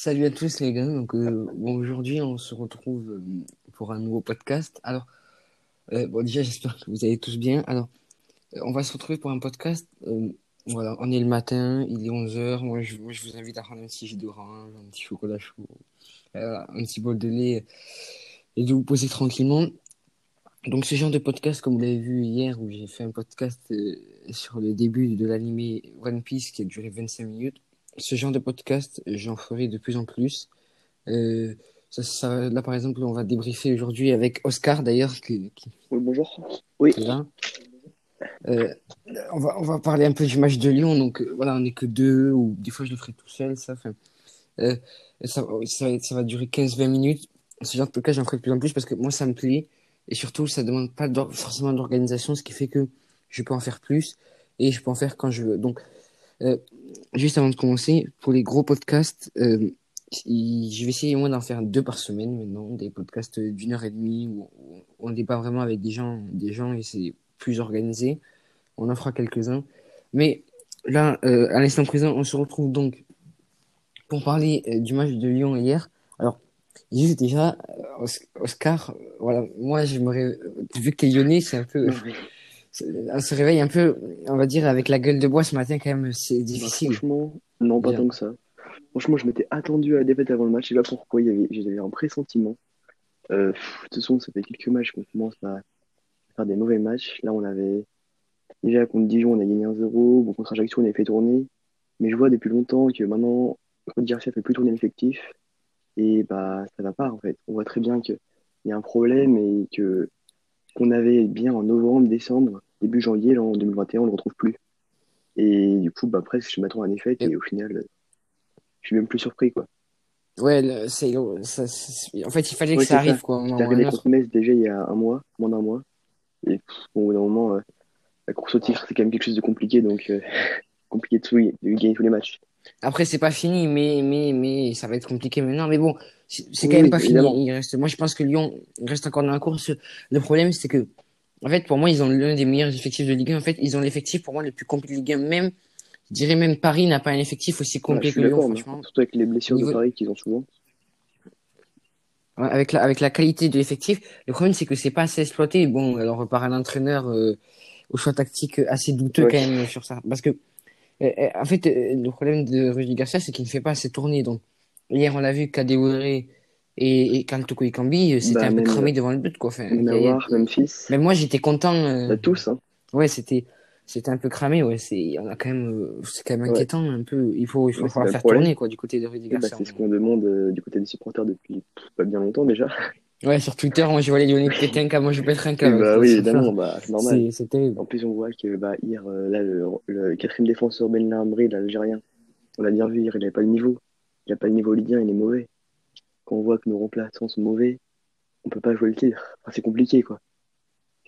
Salut à tous les gars. Donc euh, aujourd'hui on se retrouve euh, pour un nouveau podcast. Alors euh, déjà j'espère que vous allez tous bien. Alors on va se retrouver pour un podcast. Voilà, on est le matin, il est 11h. Moi je, vous invite à prendre un petit jus d'orange, un petit chocolat chaud, un petit bol de lait et de vous poser tranquillement. Donc ce genre de podcast comme vous l'avez vu hier où j'ai fait un podcast sur le début de l'anime One Piece qui a duré 25 minutes ce genre de podcast, j'en ferai de plus en plus. Euh, ça, ça, là, par exemple, on va débriefer aujourd'hui avec Oscar, d'ailleurs, qui, qui, Oui, bonjour. Oui, là. Euh, on va, on va parler un peu du match de Lyon. Donc, euh, voilà, on n'est que deux, ou des fois, je le ferai tout seul, ça. Euh, ça, ça, va- ça va durer 15-20 minutes. Ce genre de podcast, j'en ferai de plus en plus parce que moi, ça me plaît. Et surtout, ça demande pas forcément d'organisation, ce qui fait que je peux en faire plus et je peux en faire quand je veux. Donc, euh, juste avant de commencer, pour les gros podcasts, euh, je vais essayer au moins d'en faire deux par semaine maintenant, des podcasts d'une heure et demie où, on débat vraiment avec des gens, des gens et c'est plus organisé. On en fera quelques-uns. Mais là, euh, à l'instant présent, on se retrouve donc pour parler du match de Lyon hier. Alors, juste déjà, Os- Oscar, voilà, moi j'aimerais, vu que t'es lyonnais, c'est un peu, on se réveille un peu, on va dire, avec la gueule de bois ce matin quand même, c'est bah, difficile. franchement, non, pas Bien. tant que ça. Franchement, je m'étais attendu à la défaite avant le match. Je sais pas pourquoi, j'avais un pressentiment. Euh, pff, de toute façon, ça fait quelques matchs qu'on commence à faire des mauvais matchs. Là, on avait, déjà contre Dijon, on a gagné 1-0. Bon, contre Ajaccio, on avait fait tourner. Mais je vois depuis longtemps que maintenant, Claude Garcia fait plus tourner l'effectif. Et bah, ça va pas, en fait. On voit très bien qu'il y a un problème et que, qu'on avait bien en novembre, décembre, début janvier, là, en 2021, on le retrouve plus. Et du coup, bah, presque, je m'attends à la défaite et au final, euh, je suis même plus surpris, quoi. Ouais, le- c'est, en fait, il fallait que ça c'est ça. arrive, quoi. un un arrivé autre. contre Metz déjà il y a un mois, moins d'un mois. Et pff, bon, au bout d'un moment, euh, la course au titre, c'est quand même quelque chose de compliqué, donc euh, compliqué de, de gagner tous les matchs. Après, c'est pas fini, mais, mais, mais ça va être compliqué maintenant. Mais bon, c'est Oui, quand même pas évidemment. fini. Il reste, moi, je pense que Lyon reste encore dans la course. Le problème, c'est que, en fait, pour moi, ils ont l'un des meilleurs effectifs de Ligue 1. En fait, ils ont l'effectif, pour moi, le plus complet de Ligue 1. Même, je dirais même Paris n'a pas un effectif aussi complet que Lyon, franchement. surtout avec les blessures Niveau- de Paris qu'ils ont souvent. Ouais, avec la, avec la qualité de l'effectif. Le problème, c'est que c'est pas assez exploité. Bon, alors, par un entraîneur, euh, au choix tactique assez douteux, Ouais. quand même, sur ça. Parce que, en fait, euh, le problème de Rudy Garcia, c'est qu'il ne fait pas assez tourner. Donc, hier, on l'a vu, Kadewere et, et Kanto Kambi, euh, c'était Bah, un peu cramé devant le but, quoi. Enfin, a- Memphis, Même moi, j'étais content. euh, bah, tous, hein. Ouais, c'était, c'était un peu cramé, ouais. C'est, on a quand même, euh, c'est quand même Ouais. inquiétant, un peu. Il faut, il faut Ouais, falloir faire problème. tourner, quoi, du côté de Rudy bah, Garcia. c'est ce qu'on demande euh, du côté des supporters depuis pas bien longtemps déjà. Ouais, sur Twitter, moi, je vois les Lyonnais un câble, moi, je pète un câble. bah avec oui, évidemment, bah, c'est normal. C'est, c'est terrible. En plus, on voit que bah, hier, euh, là, le, le quatrième défenseur Ben Lambré, l'Algérien, on l'a bien vu hier, il n'avait pas le niveau. Il n'a pas le niveau Ligue 1, il est mauvais. Quand on voit que nos remplaçants sont mauvais, on peut pas jouer le titre. Enfin, c'est compliqué, quoi.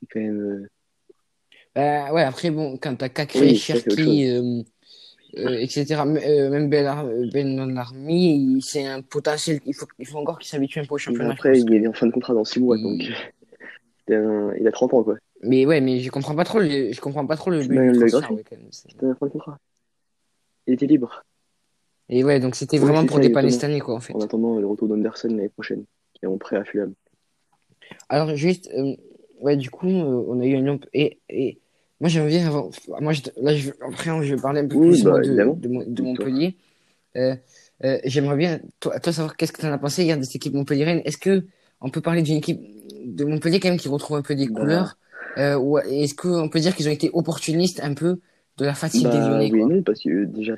C'est quand même. euh, Bah, ouais, après, bon, quand t'as Kakré, Oui, Cherki, euh, euh, etc., euh, même Ben, Ar- Ben Armi, il- c'est un potentiel. Il faut, il faut encore qu'il s'habitue un peu au championnat. après, il est en fin de contrat dans 6 mois, Il- donc un- il a 30 ans, quoi. Mais ouais, mais je comprends pas trop le, je comprends pas trop le Ben. C'est- C'était un fin de contrat. Il était libre. Et ouais, donc c'était vraiment pour ça, dépanner cette année, quoi, en fait. En attendant le retour d'Anderson l'année prochaine, qui est en prêt à Fulham. Alors, juste, euh, ouais, du coup, euh, on a eu un et, et, moi, j'aimerais bien avant, moi, je, là, je, après, je vais parler un peu Oui, plus, bah, de, de, Mon- de Dis-toi. Montpellier. Euh, euh, j'aimerais bien, toi, toi, savoir qu'est-ce que tu en as pensé hier de cette équipe montpelliéraine. Est-ce que on peut parler d'une équipe de Montpellier quand même qui retrouve un peu des Bah. couleurs? Euh, ou est-ce qu'on peut dire qu'ils ont été opportunistes un peu de la fatigue des Bah Lyonnais, oui non, parce que déjà,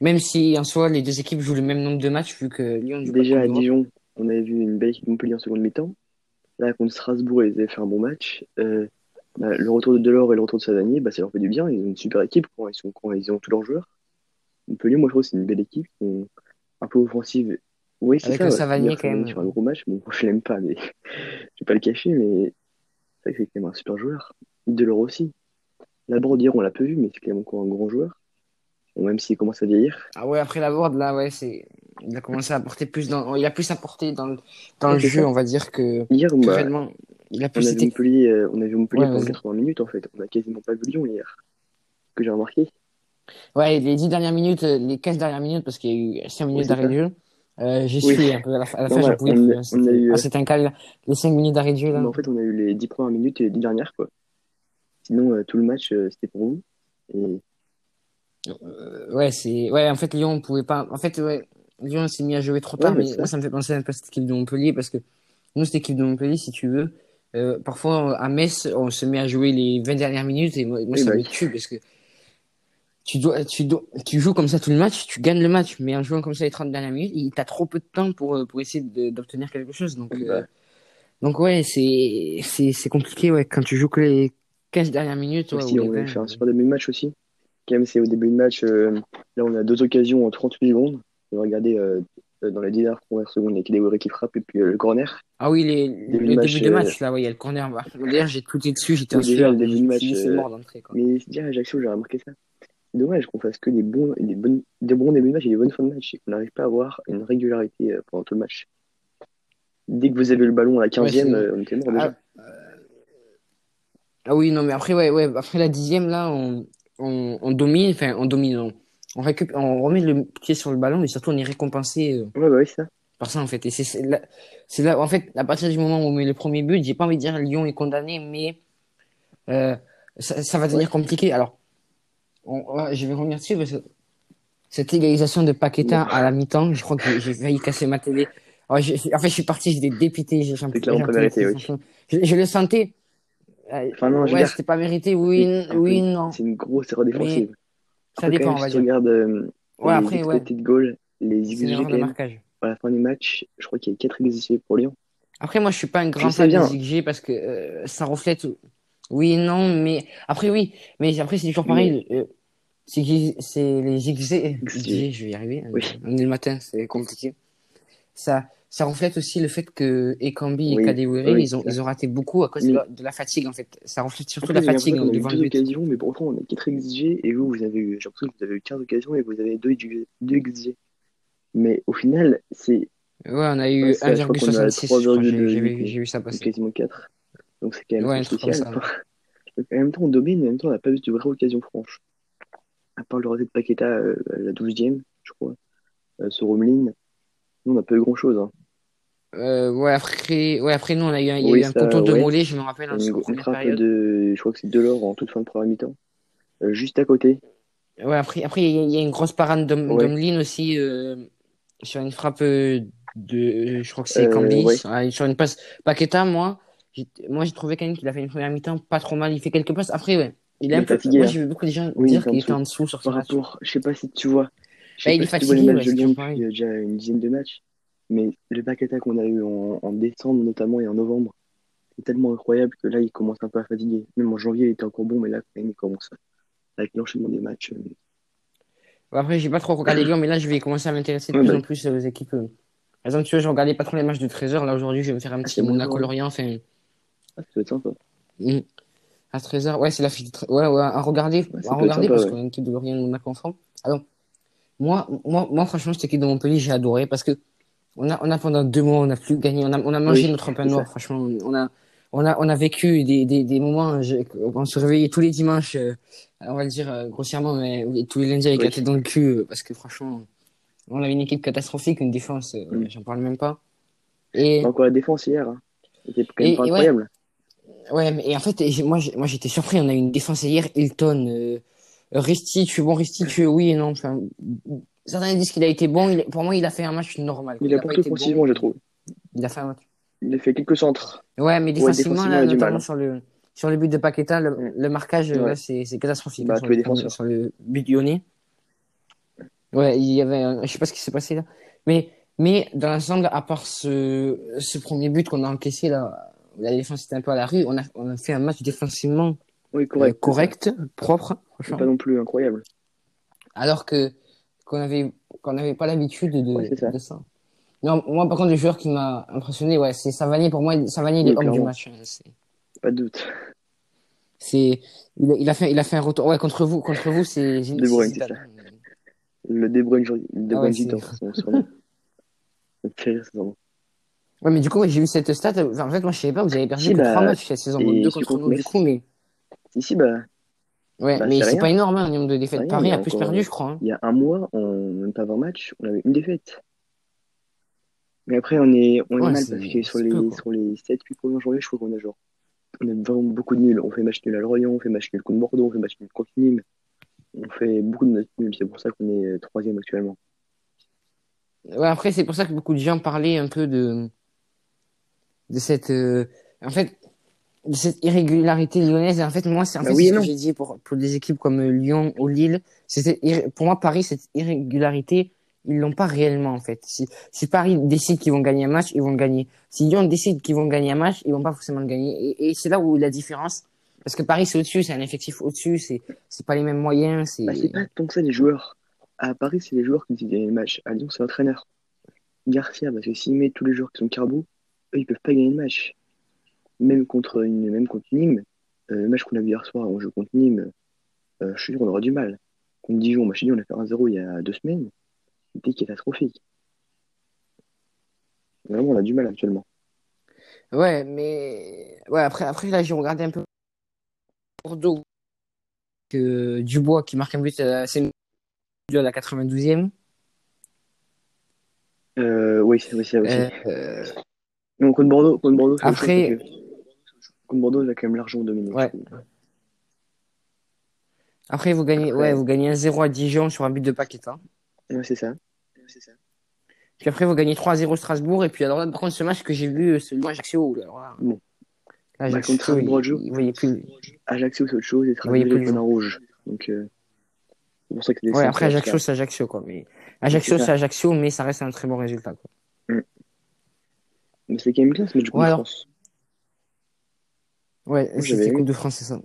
Même si, en soi, les deux équipes jouent le même nombre de matchs, vu que Lyon déjà à. Dijon, on avait vu une belle équipe Montpellier en seconde mi-temps. Là, contre Strasbourg, ils avaient fait un bon match. Euh, bah, le retour de Delors et le retour de Savanier, bah, ça leur fait du bien. Ils ont une super équipe quand ils, sont, quand ils ont tous leurs joueurs. Montpellier, moi, je trouve que c'est une belle équipe. Un peu offensive. Oui, c'est ça. ouais. Savanier, Hier, quand même. sur un gros match. Bon, je l'aime pas, mais je vais pas le cacher, mais c'est vrai que c'est quand même un super joueur. Delors aussi. Laborde, hier, on l'a peu vu, mais c'est quand même encore un grand joueur. Bon, même s'il commence à vieillir. Ah ouais, après la board, là, ouais, c'est, il a commencé à apporter plus dans, il a plus apporté dans le, dans Ouais, le jeu, ça. on va dire que, Hier, bah, il a On plus a vu été, Montpellier, euh, on a vu Montpellier Ouais, pendant vas-y. 80 minutes en fait. On a quasiment pas vu Lyon hier. Que j'ai remarqué. ouais, les 10 dernières minutes, euh, les 15 dernières minutes, parce qu'il y a eu 5 minutes c'est d'arrêt ça. de jeu, Euh, j'ai Oui. suivi un peu à la, fin- à la fin, Non, j'en pouvais plus. C'était eu, ah, euh, un cas, les 5 minutes d'arrêt de jeu là. Mais en fait, on a eu les 10 premières minutes et les 10 dernières, quoi. Sinon, euh, tout le match, euh, c'était pour vous. Et Euh, ouais, c'est ouais, en fait Lyon on pouvait pas en fait ouais, Lyon s'est mis à jouer trop Ouais, tard mais mais ça- moi ça me fait penser un peu à cette équipe de Montpellier parce que nous cette équipe de Montpellier si tu veux euh, parfois à Metz on se met à jouer les 20 dernières minutes et moi, moi, ça bah me tue parce que tu dois tu dois tu joues comme ça tout le match, tu gagnes le match mais en jouant comme ça les 30 dernières minutes, il t'as trop peu de temps pour euh, pour essayer d'obtenir quelque chose donc Bah. euh, donc ouais, c'est compliqué ouais quand tu joues que les 15 dernières minutes ouais, aussi, on a 20, fait un super début de match aussi. Quand même, c'est au début de match, euh, là, on a deux occasions en 38 secondes. On va regarder dans les 10 dernières secondes, il y a Kedewere qui frappe et puis euh, le corner. Ah oui, les, Début le de début match, de euh, match, là, ouais, il y a le corner. bah. D'ailleurs, j'ai tout dessus, j'étais en Oui, déjà, le début de match, c'est euh, mort d'entrée. Mais déjà, à Ajaccio, j'ai remarqué ça. C'est dommage qu'on fasse que des bons, des bonnes, des bons débuts de match et des bonnes fins de match et qu'on n'arrive pas à avoir une régularité euh, pendant tout le match. Dès que vous avez le ballon à la 15e, c'est- euh, on était mort déjà. Ah, Ah oui, non, mais après, ouais, ouais, après la dixième, là, on, on, on domine, enfin, on domine, on, on récupère, on remet le pied sur le ballon, mais surtout, on est récompensé euh, Ouais, bah oui, ça. par ça, en fait. Et c'est là, là, en fait, à partir du moment où on met le premier but, j'ai pas envie de dire Lyon est condamné, mais euh, ça, ça va devenir compliqué. Alors, on- je vais revenir dessus parce que cette égalisation de Paqueta à la mi-temps, je crois que j'ai- failli casser ma télé. Alors, en fait, je suis parti, j'étais dépité, j'ai plus, oui. Je, je le sentais. Euh, Enfin, non, ouais, c'était pas mérité, oui, Oui, non. C'est une grosse erreur défensive. Ça Après, dépend, on va dire. regardes euh, Ouais, les après, ouais. expected goals, les XG de marquage. à la fin du match, je crois qu'il y a 4 XG pour Lyon. Après, moi, je suis pas un grand fan des XG parce que euh, ça reflète. Oui, non, mais après, oui. Mais après, c'est toujours pareil. euh, c'est les XG. XG, je vais y arriver. Oui. On est le matin, c'est compliqué. Ça, ça reflète aussi le fait que Ekambi et Kadewere, oui, ils ont, ils raté beaucoup à cause de, la, fatigue, en fait. Ça reflète surtout Après, la fatigue qu'on a eu devant le deux occasions, mais pourtant on a 4 XG et vous, vous avez eu, j'ai l'impression que vous avez eu 15 occasions et vous avez 2, XG. Mais au final, c'est Ouais, on a eu Ouais, ça, je crois qu'on a 1,66. je crois, J'ai 3,2, j'ai vu, mais- j'ai vu ça passer. quasiment 4. Donc c'est quand même Ouais, spécial. ça. en même temps, on domine, mais en même temps, on n'a pas eu de vraie occasion franche. À part le raté de Paqueta euh, à la 12e, je crois, euh, sur Romeline, nous, on n'a pas eu grand-chose. Hein. Euh, ouais, après, ouais, après, nous, on a eu il y a Oui, eu un ça, contour de ouais. Mollet, je me rappelle, en Une, période. de, je crois que c'est Delors en toute fin de première mi-temps. Euh, juste à côté. Ouais, après, après, il y, a- il a une grosse parade d'Om- Ouais. d'Omlin aussi, euh, sur une frappe euh, de, je crois que c'est Cambis, ouais. Sur une passe. Paqueta, moi, moi, j'ai trouvé quand même qu'il a fait une première mi-temps pas trop mal, il fait quelques passes. Après, ouais, il est Il un peu, fatigué, moi, hein. j'ai vu beaucoup de gens Oui, dire il qu'il était en dessous sur ce rapport, je sais pas si tu vois, Bah, il est si tu vois les fatigué, matchs de Lyon depuis euh, déjà une dizaine de matchs, mais le Paqueta qu'on a eu en, en décembre notamment et en novembre, c'est tellement incroyable que là, il commence un peu à fatiguer. Même en janvier, il était encore bon, mais là, quand même, il commence à- avec l'enchaînement des matchs. euh, Après, j'ai pas trop regardé Lyon, mais là, je vais commencer à m'intéresser de Ouais, plus bah. en plus aux équipes. euh. Par exemple, tu vois, je regardais pas trop les matchs de 13h. Là, aujourd'hui, je vais me faire un petit c'est bon, Monaco-Lorient. Enfin, Ah, ça doit être sympa. mm. à 13h. Ouais, c'est la fille. de Ouais, ouais, à regarder, Ouais, à peut regarder sympa, parce ouais. qu'on a une équipe de Lorient de Monaco ensemble. Alors, moi, moi, moi, franchement, cette équipe de Montpellier, j'ai adoré parce que on a, on a pendant deux mois, on a plus gagné. On a, on a mangé Oui, notre pain noir. Franchement, on a, on a, on a vécu des, des, des moments, je- on se réveillait tous les dimanches, euh, on va le dire euh, grossièrement, mais tous les lundis avec Oui. la tête dans le cul euh, parce que franchement, on avait une équipe catastrophique, une défense, euh, Mm. j'en parle même pas. Et, Encore la défense hier, hein. C'était quand même Et- pas et ouais. incroyable. Ouais, mais et en fait, moi, moi j'étais surpris. On a eu une défense hier, Hilton, euh, Ristich, bon, Ristich, euh, oui et non. Enfin, certains disent qu'il a été bon. Il, pour moi, il a fait un match normal. Il a pas porté été offensivement, bon. je trouve. Il a fait un match. Il a fait quelques centres. Ouais, mais défensivement, là, a notamment sur le, sur le but de Paqueta, le, Mm. le marquage, Ouais. c'est, catastrophique. Bah, sur, tous les le, sur le but lyonnais. Ouais, il y avait, un- je sais pas ce qui s'est passé là. Mais, mais, dans l'ensemble, à part ce, ce premier but qu'on a encaissé là, la défense était un peu à la rue, on a, on a fait un match défensivement Oui, euh, correct. correct, propre, pas non plus incroyable. Alors que qu'on avait qu'on n'avait pas l'habitude de, Ouais, ça. de ça. Non, moi par contre le joueur qui m'a impressionné, ouais, c'est Savanier. Pour moi, Savanier il est homme du match. hein. Pas de doute. c'est, il a, il a fait, il a fait un retour. Ouais, contre vous, contre vous, c'est De Bruyne, c'est- ça. Le De Bruyne, De Ah Bruyne c'est- gitan. Ouais, mais du coup, j'ai vu cette stat. Enfin, en fait, moi, je savais pas, vous avez perdu Si, bah, trois matchs cette saison, et bon, deux celui contre contre nous, du coup, mais si, bah, ouais, Bah, mais c'est pas énorme, hein, le nombre de défaites. rien, Paris a a plus perdu, je crois. hein. il y a un mois, en même pas 20 matchs, on avait une défaite. Mais après, on est, on est Ouais, mal parce que sur les, peu, sur les 7-8 premières journées, je trouve qu'on a genre, on a vraiment beaucoup de nuls. On fait match nul à Lorient, on fait match nul contre Bordeaux, on fait match nul contre Nîmes. On fait beaucoup de matchs nuls. C'est pour ça qu'on est euh, troisième actuellement. Ouais, après, c'est pour ça que beaucoup de gens parlaient un peu de, de cette, euh, en fait, cette irrégularité lyonnaise. Et en fait, moi, c'est en Bah fait, oui c'est et ce que j'ai dit pour, pour des équipes comme Lyon ou Lille. C'était, pour moi, Paris, cette irrégularité, ils l'ont pas réellement, en fait. Si, si Paris décide qu'ils vont gagner un match, ils vont le gagner. Si Lyon décide qu'ils vont gagner un match, ils vont pas forcément le gagner. Et, et c'est là où la différence, parce que Paris, c'est au-dessus, c'est un effectif au-dessus, c'est, c'est pas les mêmes moyens, c'est, Bah, pas tant que ça les joueurs. À Paris, c'est les joueurs qui décident de gagner le match. À Lyon, c'est l'entraîneur. Garcia, parce que s'il met tous les joueurs qui sont carbo, eux, ils peuvent pas gagner le match. Même contre une, même contre Nîmes, euh, le match qu'on a vu hier soir, on joue contre Nîmes, euh, je suis sûr, on aura du mal. Contre Dijon, moi, je te dis, on a fait 1-0 il y a deux semaines. C'était catastrophique. Vraiment, on a du mal actuellement. ouais, mais, ouais, après, après, là, j'ai regardé un peu Bordeaux, que Dubois qui marque un but à, à la 92e. Euh, oui, c'est oui, c'est aussi. Euh, euh, Non, contre Bordeaux, contre Bordeaux, après, que contre Bordeaux, il a quand même largement dominé. ouais. Après, vous gagnez, ouais, vous gagnez 1-0 à Dijon sur un but de Paqueta. ouais, c'est ça. Puis après, vous gagnez 3-0 Strasbourg. Et puis, alors là, par contre, ce match que j'ai vu, celui de Ajaccio, alors là, Bon, bah, contre Ajaccio, Strasbourg, il, voyait plus, Ajaccio, c'est autre chose, et il voyait Strasbourg, plus il le est en jeu. rouge. Donc, euh, c'est pour ça que c'est Ouais, après, Ajaccio, c'est Ajaccio, quoi. Mais c'est Ajaccio, c'est ça. Ajaccio, mais ça reste un très bon résultat, quoi. Mm. Mais c'est quand même bien ce match du Coupe Ouais, alors, France. Ouais, c'était Coupe de France, c'est ça.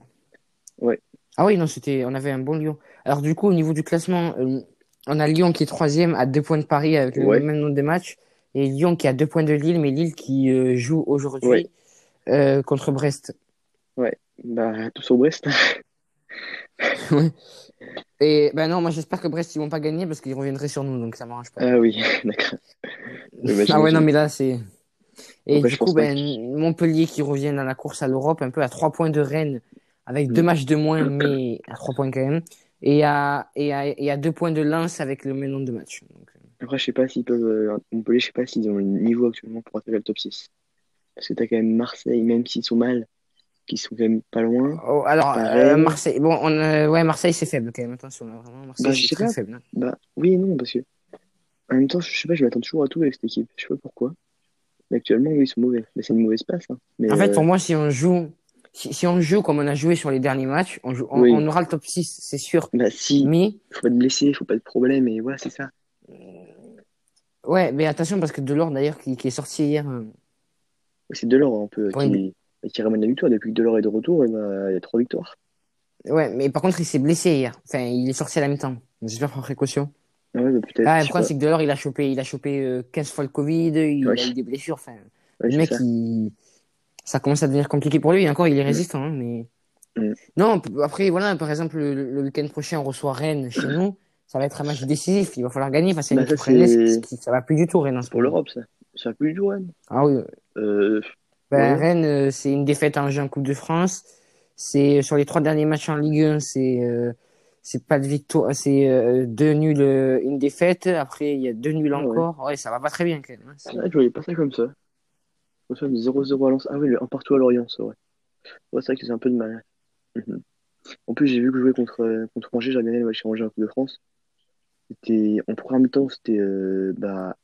Ouais. Ah oui, non, c'était, on avait un bon Lyon. Alors, du coup, au niveau du classement, euh, on a Lyon qui est troisième à deux points de Paris avec le Ouais. même nombre de matchs. Et Lyon qui a deux points de Lille, mais Lille qui euh, joue Ouais. aujourd'hui euh, contre Brest. Ouais. Bah, tout sur Brest. Ouais. Et ben non, moi j'espère que Brest ils vont pas gagner parce qu'ils reviendraient sur nous, donc ça m'arrange pas. Ah oui, d'accord. Bah, Ah ouais, non, mais là c'est. Et Après, du coup, ben que... Montpellier qui revient dans la course à l'Europe, un peu à trois points de Rennes, avec deux Mm. matchs de moins, mais à trois points quand même. Et à, et à, et à deux points de Lens avec le même nombre de matchs. Donc, euh, Après, je sais pas s'ils peuvent... euh, Montpellier, je sais pas s'ils ont le niveau actuellement pour atteindre le top 6. Parce que t'as quand même Marseille, même s'ils sont mal, qui sont quand même pas loin. Oh, alors, euh. Marseille, bon, on, euh, ouais, Marseille c'est faible quand même, attention, là, vraiment, Bah, Marseille je c'est très pas. faible. hein. Bah, oui et non, parce que... En même temps, je sais pas, je m'attends toujours à tout avec cette équipe. Je sais pas pourquoi. Mais actuellement, oui, ils sont mauvais. Mais c'est une mauvaise passe. Hein. Mais En fait, euh, pour moi, si on joue, si, si on joue comme on a joué sur les derniers matchs, on, joue, on, oui. on aura le top 6, c'est sûr. Bah, si, Mais, faut pas te blesser, faut pas de problème. Et voilà, c'est ça. ouais, mais attention parce que Delors d'ailleurs qui, qui est sorti hier euh, C'est Delors un peu qui, qui ramène la victoire. Depuis que Delors est de retour, il y a trois victoires. Ouais, mais par contre, il s'est blessé hier. Enfin, il est sorti à la mi-temps. J'espère par précaution. Ouais, peut-être. Ah, le problème, c'est que Delors, il a chopé, il a chopé euh, 15 fois le Covid, il Ouais, a eu des blessures. Enfin, ouais, le mec, ça. il... ça commence à devenir compliqué pour lui. Et encore, il est Mm. résistant, hein, mais. Mm. Non, après, voilà, par exemple, le, le week-end prochain, on reçoit Rennes chez nous. Ça va être un match décisif. Il va falloir gagner face à une Bah, ça, équipe ça va plus du tout, Rennes, en ce pour l'Europe, ça. Ça va plus du tout, Rennes. Ah oui. Euh, Ben. Rennes, euh, c'est une défaite en jeu en Coupe de France. C'est sur les trois derniers matchs en Ligue 1, c'est euh, c'est pas de victoire, c'est euh, deux nuls, euh, une défaite. Après, il y a deux nuls Ah ouais. encore. Ouais, ça va pas très bien quand même. hein. Que je voyais pas ça comme ça. Je me souviens de 0-0 à Lens. Ah oui, le 1 partout à Lorient, c'est vrai. Ouais, c'est vrai que c'est un peu de mal. Mhm. En plus, j'ai vu que jouer contre, euh, contre Angers, j'ai gagné le match Angers en Coupe de France. C'était, en première mi-temps, c'était, euh, bah,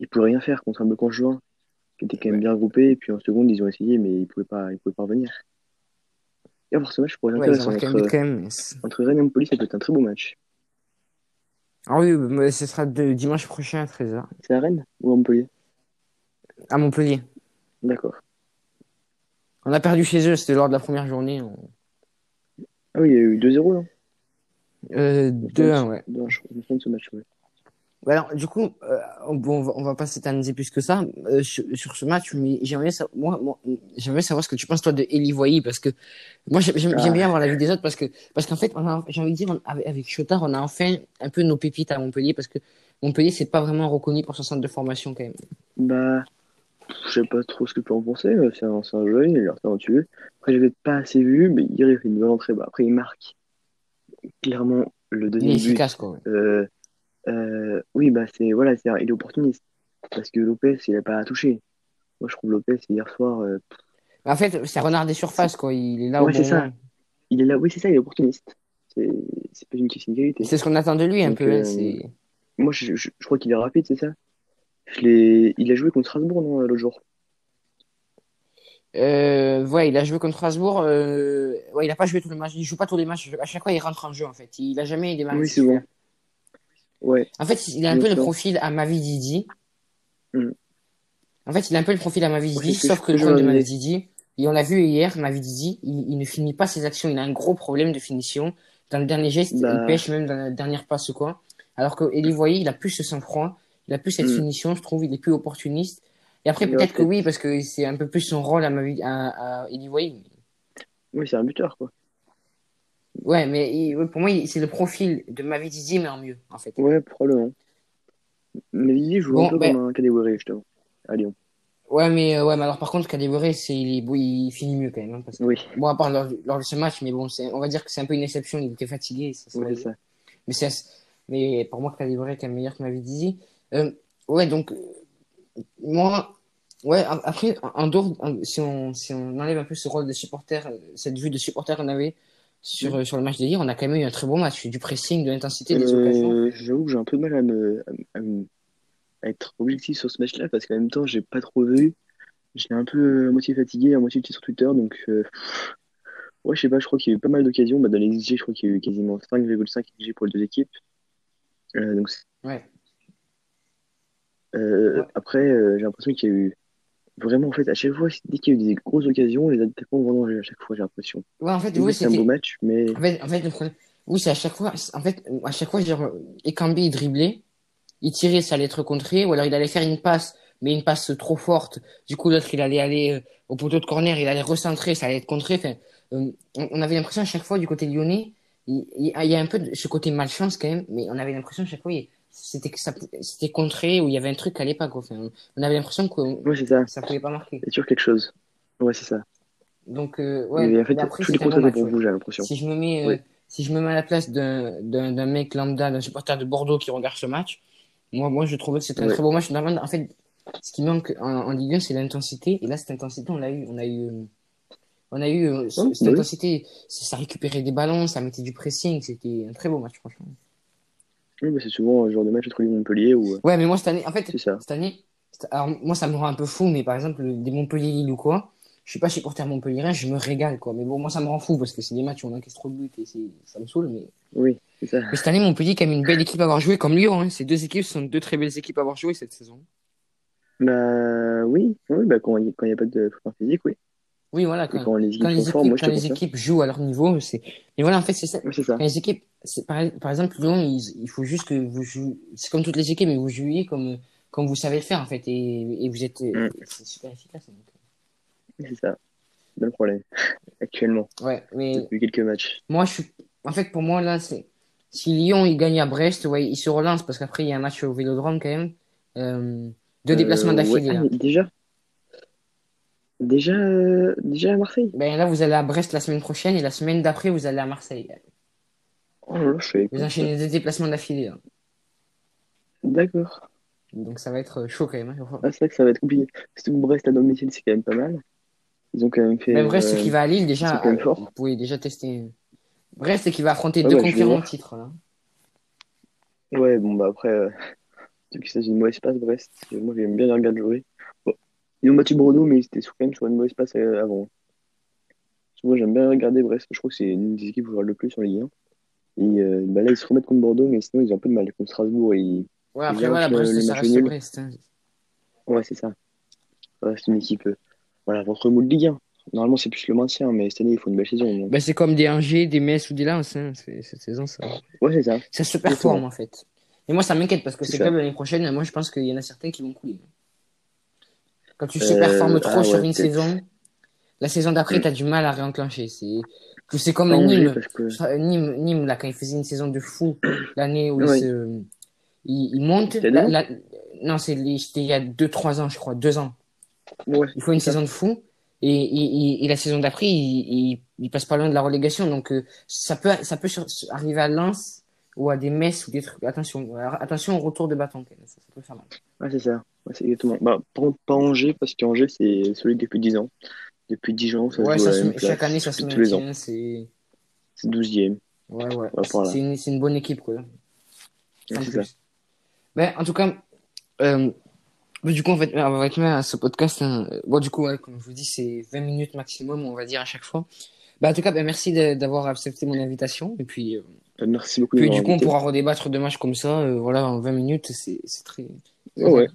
ils pouvaient rien faire contre un bloc en juin, qui était quand même Ouais, bien groupé. Et puis en seconde, ils ont essayé, mais ils pouvaient pas, ils pouvaient pas revenir. Et avoir ce match pourrait être ouais, intéressant. un Entre, quand même. c'est- entre Rennes et Montpellier, ça peut être un très beau match. Ah oui, mais ce sera de dimanche prochain à 13h C'est à Rennes ou à Montpellier? à Montpellier. D'accord. On a perdu chez eux, c'était lors de la première journée. on- Ah oui, il y a eu 2-0, là. Euh, Je me souviens de 2-1, ce, ouais. je me souviens de ce match, ouais. Ouais, Alors, du coup, euh, bon, on va, on va pas s'éterniser plus que ça euh, sur, sur ce match, mais j'aimerais savoir, moi, moi, j'aimerais savoir ce que tu penses toi de Eli Voyer parce que moi j'aime Ah, bien avoir l'avis des autres parce que parce qu'en fait, j'ai envie de dire on- avec, Chotard, on a enfin un peu nos pépites à Montpellier parce que Montpellier c'est pas vraiment reconnu pour son centre de formation quand même. bah, je sais pas trop ce que tu en penser. euh, C'est un, un jeune, il est talentueux. Après, je l'ai pas assez vu, mais il fait une bonne entrée. Bah, après, il marque clairement le Il est deuxième but. efficace quoi. ouais. Euh, euh, oui, bah, c'est, voilà, c'est, il est opportuniste. parce que Lopez, il n'a pas à toucher. Moi, je trouve Lopez, hier soir, euh, En fait, c'est renard des surfaces, quoi. Il est là Ouais, au c'est bon ça. moment. il est là, oui, c'est ça, il est opportuniste. C'est pas une question de qualité. C'est ce qu'on attend de lui, un Donc, peu. hein, euh, Moi, je, je, je crois qu'il est rapide, c'est ça? Je il a joué contre Strasbourg, non, l'autre jour? Euh, ouais, il a joué contre Strasbourg. Euh... Ouais, il a pas joué tous les matchs. Il joue pas tous les matchs. À chaque fois, il rentre en jeu, en fait. Il a jamais des matchs Oui, c'est bon. Ouais, En fait, il a un peu le profil à Mavididi. Mm. En fait, il a un peu le profil à c'est ce sauf que le problème de voulais. Mavididi, et on l'a vu hier, Mavididi, il, il ne finit pas ses actions. Il a un gros problème de finition. Dans le dernier geste, Bah. il pêche même dans la dernière passe ou quoi. Alors que Eli Voyer, il a plus ce sang-froid, il a plus cette Mm. finition, je trouve, il est plus opportuniste. Et après, peut-être a que oui, parce que c'est un peu plus son rôle à, Mavi- à, à Eli Voyer. oui, c'est un buteur, quoi. Ouais, mais il- pour moi, c'est le profil de Mavididi, mais en mieux, en fait. Ouais, probablement. Lily joue Bon, un peu ben- comme un Kadewere, justement, à Lyon. Ouais, mais, euh, ouais, mais alors par contre, Kadewere, c'est, il, est- bon, il finit mieux quand même. hein, parce que- Oui, Bon, à part lors, lors de ce match, mais bon, on va dire que c'est un peu une exception, il était fatigué. Ça, ça ouais, ça. mais, pour moi, Kadewere est quand même meilleur que Mavididi. Euh, ouais, donc, euh, moi, ouais, après, en dehors, si on, si on enlève un peu ce rôle de supporter, euh, cette vue de supporter qu'on avait sur, euh, sur le match d'hier, on a quand même eu un très bon match, du pressing, de l'intensité, des occasions. Euh, j'avoue que j'ai un peu de mal à me, à, être objectif sur ce match-là parce qu'en même temps, j'ai pas trop vu. J'étais un peu euh, à moitié fatigué, à moitié sur Twitter, donc euh, ouais, je sais pas, je crois qu'il y a eu pas mal d'occasions. Bah, dans les XG, je crois qu'il y a eu quasiment 5,5 XG pour les deux équipes. Euh, donc, Ouais. euh, Ouais. après, euh, j'ai l'impression qu'il y a eu vraiment, en fait, à chaque fois, dès qu'il y a eu des grosses occasions, les attaquants vont danger à chaque fois, j'ai l'impression. Ouais, en fait, Oui, c'est un beau match, mais En fait, en fait, le problème, oui, c'est à chaque fois, en fait, à chaque fois, genre, Ekambi, il driblait, il tirait, ça allait être contré, ou alors il allait faire une passe, mais une passe trop forte. Du coup, l'autre, il allait aller euh, au poteau de corner, il allait recentrer, ça allait être contré. Enfin, euh, on, on avait l'impression à chaque fois du côté lyonnais, il, il- il y a un peu de ce côté malchance quand même, mais on avait l'impression à chaque fois, il- c'était contré, ou il y avait un truc pas, quoi. Enfin, on avait l'impression que ça. ça pouvait pas marquer. C'est sûr quelque chose. Ouais, c'est ça. Donc, euh, ouais, Mais en fait, mais après, tous les match, pour ouais. vous, j'ai l'impression. Si je me mets, euh, si je me mets à la place d'un, mec lambda, d'un supporter de Bordeaux qui regarde ce match, moi, moi, je trouvais que c'était un très beau match. En fait, ce qui manque en, en Ligue 1, c'est l'intensité. Et là, cette intensité, on l'a eu. On a eu, euh, on a eu euh, cette bah intensité. Ça récupérait des ballons, ça mettait du pressing. C'était un très beau match, franchement. Oui, bah, c'est souvent un genre de match entre et Montpellier où euh, Ouais, mais moi, cette année, en fait, c'est ça. cette année, alors, moi, ça me rend un peu fou, mais par exemple, des Montpellier-Lille ou quoi, je suis pas supporter montpellierin, je me régale, quoi. Mais bon, moi, ça me rend fou parce que c'est des matchs où on encaisse trop de buts et c'est, ça me saoule, mais Oui, c'est ça. Mais cette année, Montpellier, quand même une belle équipe à avoir joué, comme Lyon. Hein. Ces deux équipes sont deux très belles équipes à avoir joué cette saison. Bah oui, oui bah, quand il n'y a pas de préparation physique, oui. Oui, voilà. Quand, quand les équipes quand les moi quand les jouent à leur niveau, c'est. Mais voilà, en fait, c'est ça. Oui, c'est ça. Quand les équipes, c'est par, par exemple, Lyon, il faut juste que vous jouiez. C'est comme toutes les équipes, mais vous jouiez comme, comme vous savez le faire, en fait. Et, et vous êtes. Mm. C'est super efficace. C'est ça. C'est le problème. Actuellement, Ouais, mais depuis quelques matchs. moi, je suis. En fait, pour moi, là, c'est. Si Lyon, il gagne à Brest, ouais, il se relance parce qu'après, il y a un match au vélodrome quand même. Euh, deux déplacements Euh, d'affilée. ouais. Ah, déjà? Déjà, euh, déjà à Marseille Ben là, vous allez à Brest la semaine prochaine et la semaine d'après, vous allez à Marseille. Oh là là, je Vous enchaînez deux déplacements d'affilée. là. D'accord. Donc ça va être chaud quand même. hein. Ah, c'est vrai que ça va être compliqué. Surtout que Brest à domicile, c'est quand même pas mal. Ils ont quand même fait. Même Brest euh, qui va à Lille, déjà, sont quand même forts. vous pouvez déjà tester. Brest qui va affronter Ouais, deux bah, je vais concurrents au voir. titre. Là. Ouais, bon, bah après, euh, vu que c'est une mauvaise passe, Brest, moi j'aime bien les regarder jouer. Ils ont battu Bordeaux, mais ils étaient quand même sur une mauvaise passe euh, avant. Moi j'aime bien regarder Brest, je crois que c'est une des équipes où je regarde le plus en Ligue 1. Et euh, bah là, ils se remettent contre Bordeaux, mais sinon ils ont un peu de mal. Contre Strasbourg, ils... Ouais, Ils après, voilà, Brest, ça reste. Brest. hein. ouais, c'est ça. Ouais, c'est une équipe, euh, voilà, votre moule de Ligue 1. Normalement, c'est plus le maintien, mais cette année, il faut une belle saison. donc. Ben, c'est comme des Angers, des Metz ou des Lens. Hein. Cette saison, ça, Ouais, c'est ça. ça se performe en fait. Et moi, ça m'inquiète parce que C'est clubs l'année prochaine, moi, je pense qu'il y en a certains qui vont couler. Quand tu Euh, surperformes trop ah sur ouais, une saison, la saison d'après, Mm. tu as du mal à réenclencher. C'est c'est comme Angers, Nîmes. que. Nîmes, Nîmes, là, quand il faisait une saison de fou, l'année où Oui. il, se, il, il monte. La- la- non, c'était il y a 2-3 ans, je crois, 2 ans. Ouais, Il faut une ça. saison de fou. Et, et, et, et la saison d'après, il, il, passe pas loin de la relégation. Donc, euh, ça peut, ça peut sur- arriver à Lens ou à des Metz ou des trucs. Attention, alors, attention au retour de bâton. Ça, ça peut faire mal. Ouais, c'est ça. Ouais, c'est exactement. Bah, contre, pas Angers, parce qu'Angers, c'est solide depuis 10 ans. Depuis 10 ans, ça Ouais, joue ça à la se- même chaque année, ça se tous les ans. C'est C'est 12e. ouais, ouais. Voilà. C'est une, une bonne équipe, quoi. Ouais, En ça. Tout cas, euh, du coup, on va, être- on va à ce podcast. hein. Bon, du coup, ouais, comme je vous dis, c'est 20 minutes maximum, on va dire, à chaque fois. Ben, en tout cas, ben, merci d'avoir accepté mon invitation. Et puis, euh, Bah, Merci beaucoup puis du coup, on invité. pourra redébattre de matchs comme ça. euh, voilà, en 20 minutes, c'est très. Ouais, ouais.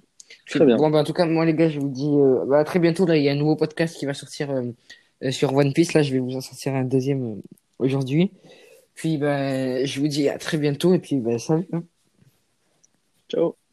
Très bien. Bon, ben, en tout cas, moi, les gars, je vous dis euh, ben, à très bientôt. Là, il y a un nouveau podcast qui va sortir euh, euh, sur One Piece. Là, je vais vous en sortir un deuxième euh, aujourd'hui. Puis, ben, je vous dis à très bientôt. Et puis, ben, salut. hein. Ciao.